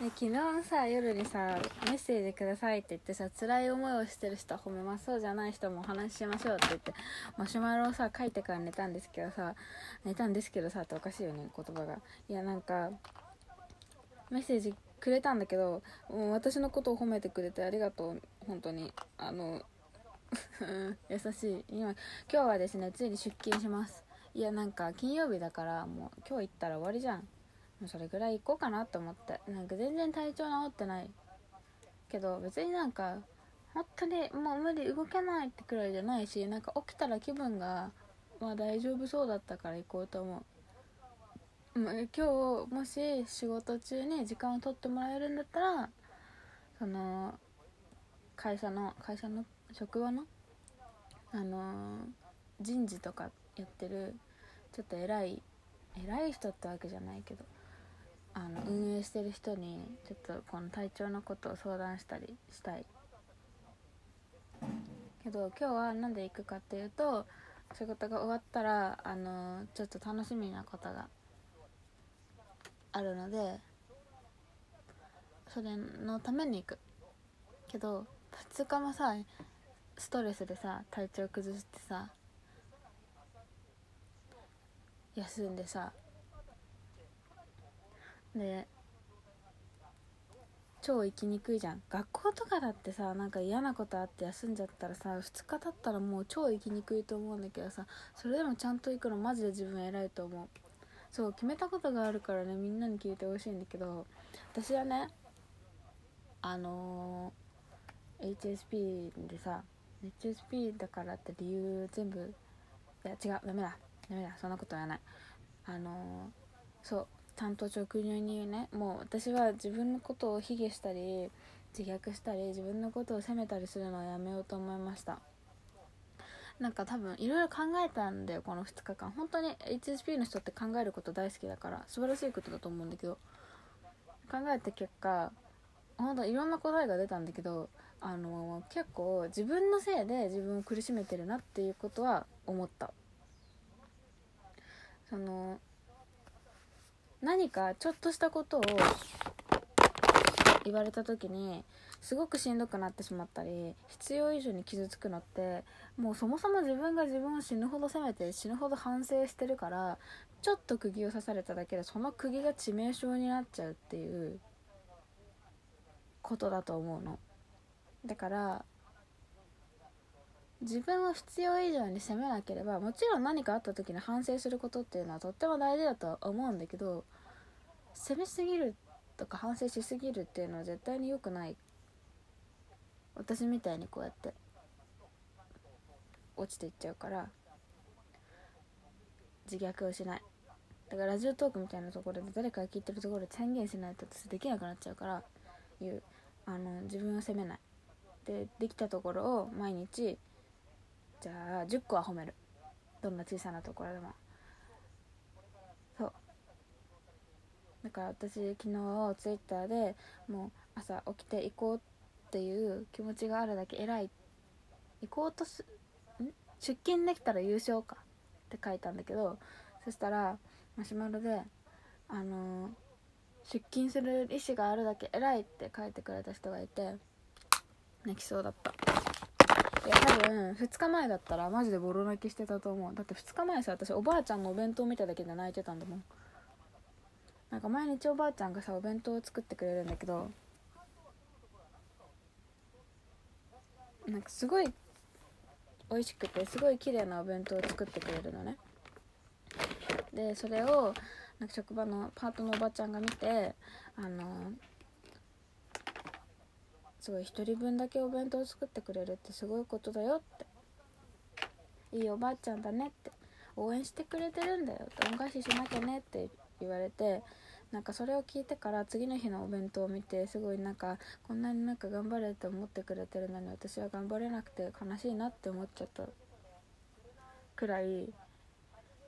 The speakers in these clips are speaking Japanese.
で昨日さ夜にさメッセージくださいって言ってさ辛い思いをしてる人は褒めますそうじゃない人もお話ししましょうって言ってマシュマロをさ書いてから寝たんですけどさ寝たんですけどさっておかしいよね言葉が。いやなんかメッセージくれたんだけどもう私のことを褒めてくれてありがとう。本当に。あの 優しい。今今日はですねついに出勤します。いやなんか金曜日だからもう今日行ったら終わりじゃん。それぐらい行こうかなと思って。なんか全然体調治ってない。けど別になんか本当にもう無理動けないってくらいじゃないしなんか起きたら気分がまあ大丈夫そうだったから行こうと思う。今日もし仕事中に時間を取ってもらえるんだったらその会社の会社の職場のあの人事とかやってるちょっと偉い偉い人ってわけじゃないけど。あの運営してる人にちょっとこの体調のことを相談したりしたい。けど今日は何で行くかっていうと仕事が終わったらあのちょっと楽しみなことがあるのでそれのために行く。けど2日もさストレスでさ体調崩してさ休んでさで超行きにくいじゃん。学校とかだってさなんか嫌なことあって休んじゃったらさ2日経ったらもう超行きにくいと思うんだけどさそれでもちゃんと行くのマジで自分偉いと思う。そう決めたことがあるからねみんなに聞いてほしいんだけど私はねあのー、HSP でさ HSP だからって理由全部いや違うダメだ。ダメだ。そんなことはない。あのー、そう担当直入に言うね。もう私は自分のことを卑下したり自虐したり自分のことを責めたりするのはやめようと思いました。なんか多分いろいろ考えたんだよこの2日間。本当に HSP の人って考えること大好きだから素晴らしいことだと思うんだけど。考えた結果本当いろんな答えが出たんだけどあの結構自分のせいで自分を苦しめてるなっていうことは思った。その何かちょっとしたことを言われた時にすごくしんどくなってしまったり必要以上に傷つくのってもうそもそも自分が自分を死ぬほど責めて死ぬほど反省してるからちょっと釘を刺されただけでその釘が致命傷になっちゃうっていうことだと思うの。だから自分を必要以上に責めなければもちろん何かあった時に反省することっていうのはとっても大事だとは思うんだけど責めすぎるとか反省しすぎるっていうのは絶対に良くない。私みたいにこうやって落ちていっちゃうから自虐をしない。だからラジオトークみたいなところで誰かが聞いてるところで宣言しないと私できなくなっちゃうからいうあの自分を責めない。でできたところを毎日じゃあ10個は褒める。どんな小さなところでも。そう。だから私昨日ツイッターでもう朝起きて行こうっていう気持ちがあるだけ。偉い。行こうとすん？出勤できたら優勝かって書いたんだけどそしたらマシュマロであのー、出勤する意思があるだけ偉いって書いてくれた人がいて泣きそうだった。や多分2日前だったらマジでボロ泣きしてたと思う。だって2日前さ私おばあちゃんのお弁当見ただけで泣いてたんだもん。なんか毎日おばあちゃんがさお弁当を作ってくれるんだけどなんかすごい美味しくてすごい綺麗なお弁当を作ってくれるのね。でそれをなんか職場のパートのおばちゃんが見てあのすごい1人分だけお弁当作ってくれるってすごいことだよって。いいおばあちゃんだねって。応援してくれてるんだよって。恩返ししなきゃねって言われてなんかそれを聞いてから次の日のお弁当を見てすごいなんかこんなになんか頑張れって思ってくれてるのに私は頑張れなくて悲しいなって思っちゃった。くらい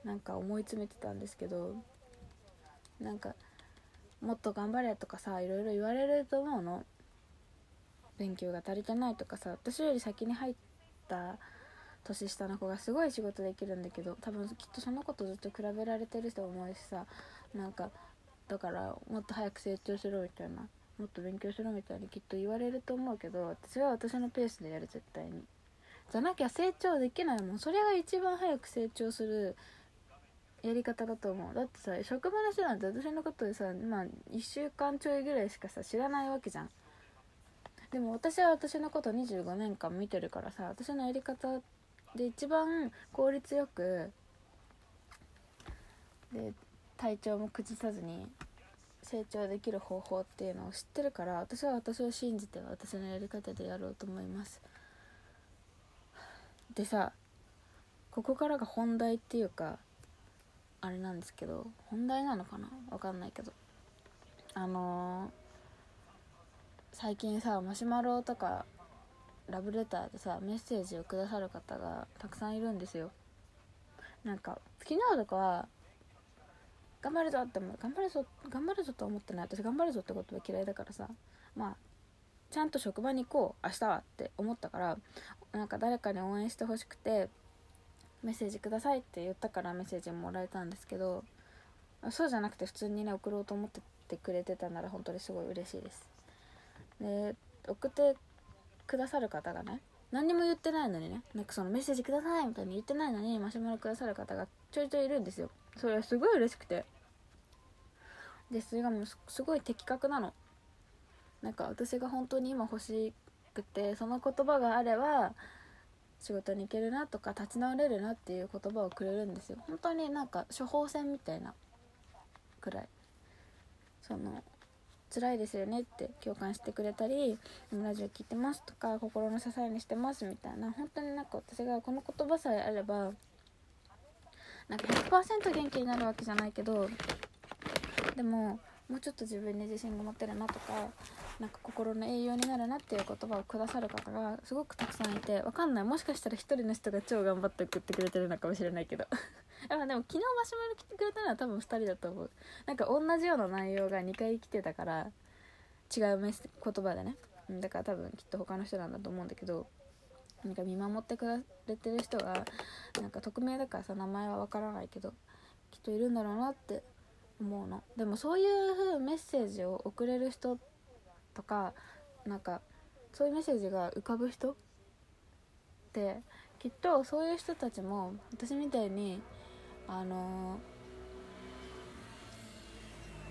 なんか思い詰めてたんですけどなんかもっと頑張れとかさいろいろ言われると思うの。勉強が足りてないとかさ私より先に入った年下の子がすごい仕事できるんだけど多分きっとその子とずっと比べられてる人思うしさなんかだからもっと早く成長しろみたいなもっと勉強しろみたいにきっと言われると思うけど私は私のペースでやる絶対に。じゃなきゃ成長できないもん。それが一番早く成長するやり方だと思う。だってさ職場の人なんて私のことでさまあ1週間ちょいぐらいしかさ知らないわけじゃん。でも私は私のこと25年間見てるからさ私のやり方で一番効率よくで体調も崩さずに成長できる方法っていうのを知ってるから私は私を信じて私のやり方でやろうと思います。でさここからが本題っていうかあれなんですけど本題なのかな？わかんないけど。あのー、最近さマシュマロとかラブレターでさメッセージをくださる方がたくさんいるんですよ。なんか昨日とかは頑張るぞって思う。頑張るぞ頑張るぞと思ってない。私頑張るぞってことは嫌いだからさ。まあちゃんと職場に行こう。明日はって思ったからなんか誰かに応援してほしくてメッセージくださいって言ったからメッセージもらえたんですけどそうじゃなくて普通にね送ろうと思っててくれてたなら本当にすごい嬉しいです。で送ってくださる方がね何にも言ってないのにねなんかそのメッセージくださいみたいに言ってないのにマシュマロくださる方がちょいちょいいるんですよ。それはすごい嬉しくて。でそれがもうすごい的確なの。なんか私が本当に今欲しくてその言葉があれば仕事に行けるなとか立ち直れるなっていう言葉をくれるんですよ。本当になんか処方箋みたいなくらい。その辛いですよねって共感してくれたりラジオ聴いてますとか心の支えにしてますみたいな本当になんか私がこの言葉さえあればなんか100%元気になるわけじゃないけどでももうちょっと自分に自信が持てるなとかなんか心の栄養になるなっていう言葉をくださる方がすごくたくさんいてわかんない。もしかしたら1人の人が超頑張って送ってくれてるのかもしれないけど。でも昨日マシュマロ来てくれたのは多分2人だと思う。なんか同じような内容が2回来てたから違うメス言葉でね。だから多分きっと他の人なんだと思うんだけどなんか見守ってくれてる人がなんか匿名だからさ名前はわからないけどきっといるんだろうなって思うの。でもそういうメッセージを送れる人とかなんかそういうメッセージが浮かぶ人ってきっとそういう人たちも私みたいにあの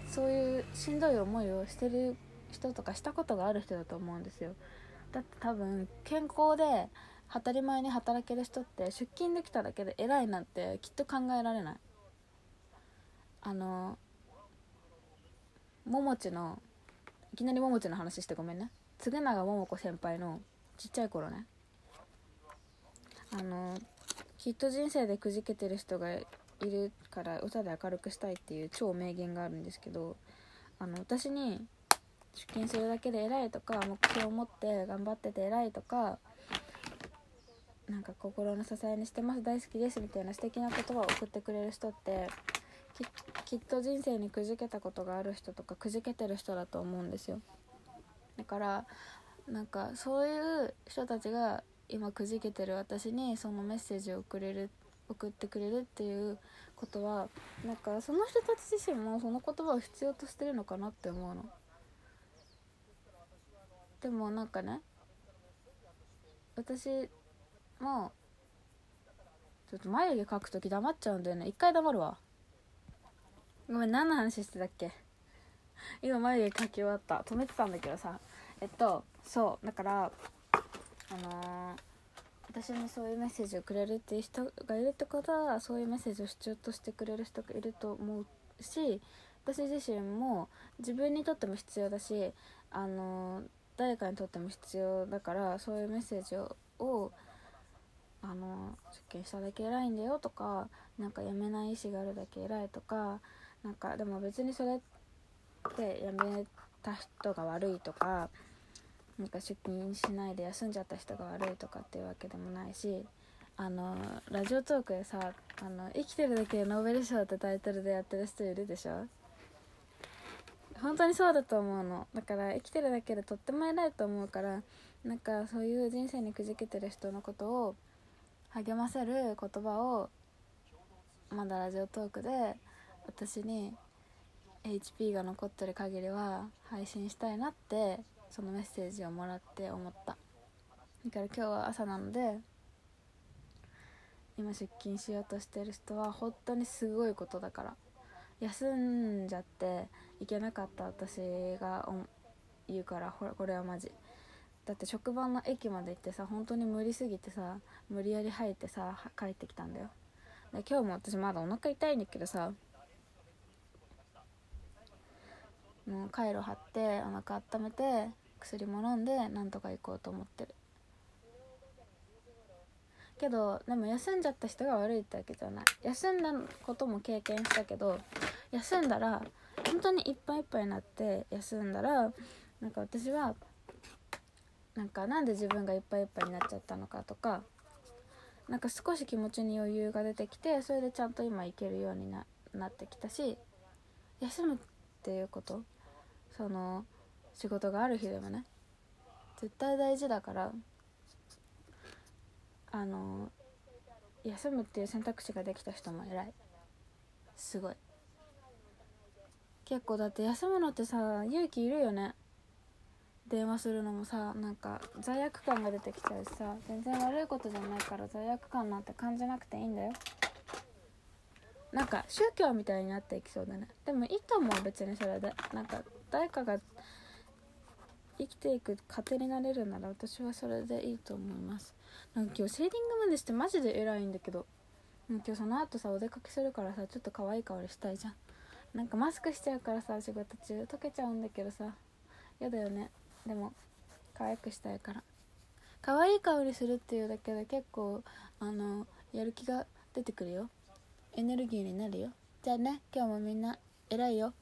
そういうしんどい思いをしてる人とかしたことがある人だと思うんですよ。だって多分健康で当たり前に働ける人って出勤できただけで偉いなんてきっと考えられない。あのももちのいきなりももちの話してごめんね。嗣永桃子先輩のちっちゃい頃ね。あのきっと人生でくじけてる人がいるから歌で明るくしたいっていう超名言があるんですけどあの私に出勤するだけで偉いとか目標を持って頑張ってて偉いとかなんか心の支えにしてます大好きですみたいな素敵な言葉を送ってくれる人ってきっと人生にくじけたことがある人とかくじけてる人だと思うんですよ。だからなんかそういう人たちが今くじけてる私にそのメッセージを送れる送ってくれるっていうことはなんかその人たち自身もその言葉を必要としてるのかなって思うの。でもなんかね私もちょっと眉毛描く時黙っちゃうんだよね。一回黙るわ。ごめん何の話してたっけ？今眉毛描き終わった。止めてたんだけどさ。えっとそう。だからあのー、私にそういうメッセージをくれるっていう人がいるってことはそういうメッセージを必要としてくれる人がいると思うし私自身も自分にとっても必要だしあのー、誰かにとっても必要だからそういうメッセージをあの出勤しただけ偉いんだよとかなんか辞めない意思があるだけ偉いとかなんかでも別にそれって辞めた人が悪いとかなんか出勤しないで休んじゃった人が悪いとかっていうわけでもないしあのラジオトークでさ「あの生きてるだけでノーベル賞」ってタイトルでやってる人いるでしょ？本当にそうだと思うの。だから生きてるだけでとっても偉いと思うからなんかそういう人生にくじけてる人のことを励ませる言葉をまだラジオトークで私に HP が残ってる限りは配信したいなってそのメッセージをもらって思った。だから今日は朝なので今出勤しようとしてる人は本当にすごいことだから。休んじゃって行けなかった私が言うからほらこれはマジ。だって職場の駅まで行ってさ本当に無理すぎてさ無理やり入ってさ帰ってきたんだよ。で今日も私まだお腹痛いんだけどさもうカイロ貼ってお腹温めて薬も飲んでなんとか行こうと思ってる。けどでも休んじゃった人が悪いってわけじゃない。休んだことも経験したけど休んだら本当にいっぱいいっぱいになって休んだらなんか私はなんかなんで自分がいっぱいいっぱいになっちゃったのかとかなんか少し気持ちに余裕が出てきてそれでちゃんと今いけるようにななってきたし休むっていうことその仕事がある日でもね絶対大事だからあの休むっていう選択肢ができた人も偉い。すごい。結構だって休むのってさ勇気いるよね。電話するのもさなんか罪悪感が出てきちゃうしさ全然悪いことじゃないから罪悪感なんて感じなくていいんだよ。なんか宗教みたいになっていきそうだね。でもいいと思う別にそれで。なんか誰かが生きていく糧になれるなら私はそれでいいと思います。なんか今日シェーディングまでしてマジで偉いんだけど。今日その後さお出かけするからさちょっと可愛い香りしたいじゃん。なんかマスクしちゃうからさ仕事中溶けちゃうんだけどさ。嫌だよね。でも可愛くしたいから。可愛い香りするっていうだけで結構あのやる気が出てくるよ。エネルギーになるよ。じゃあね今日もみんな偉いよ。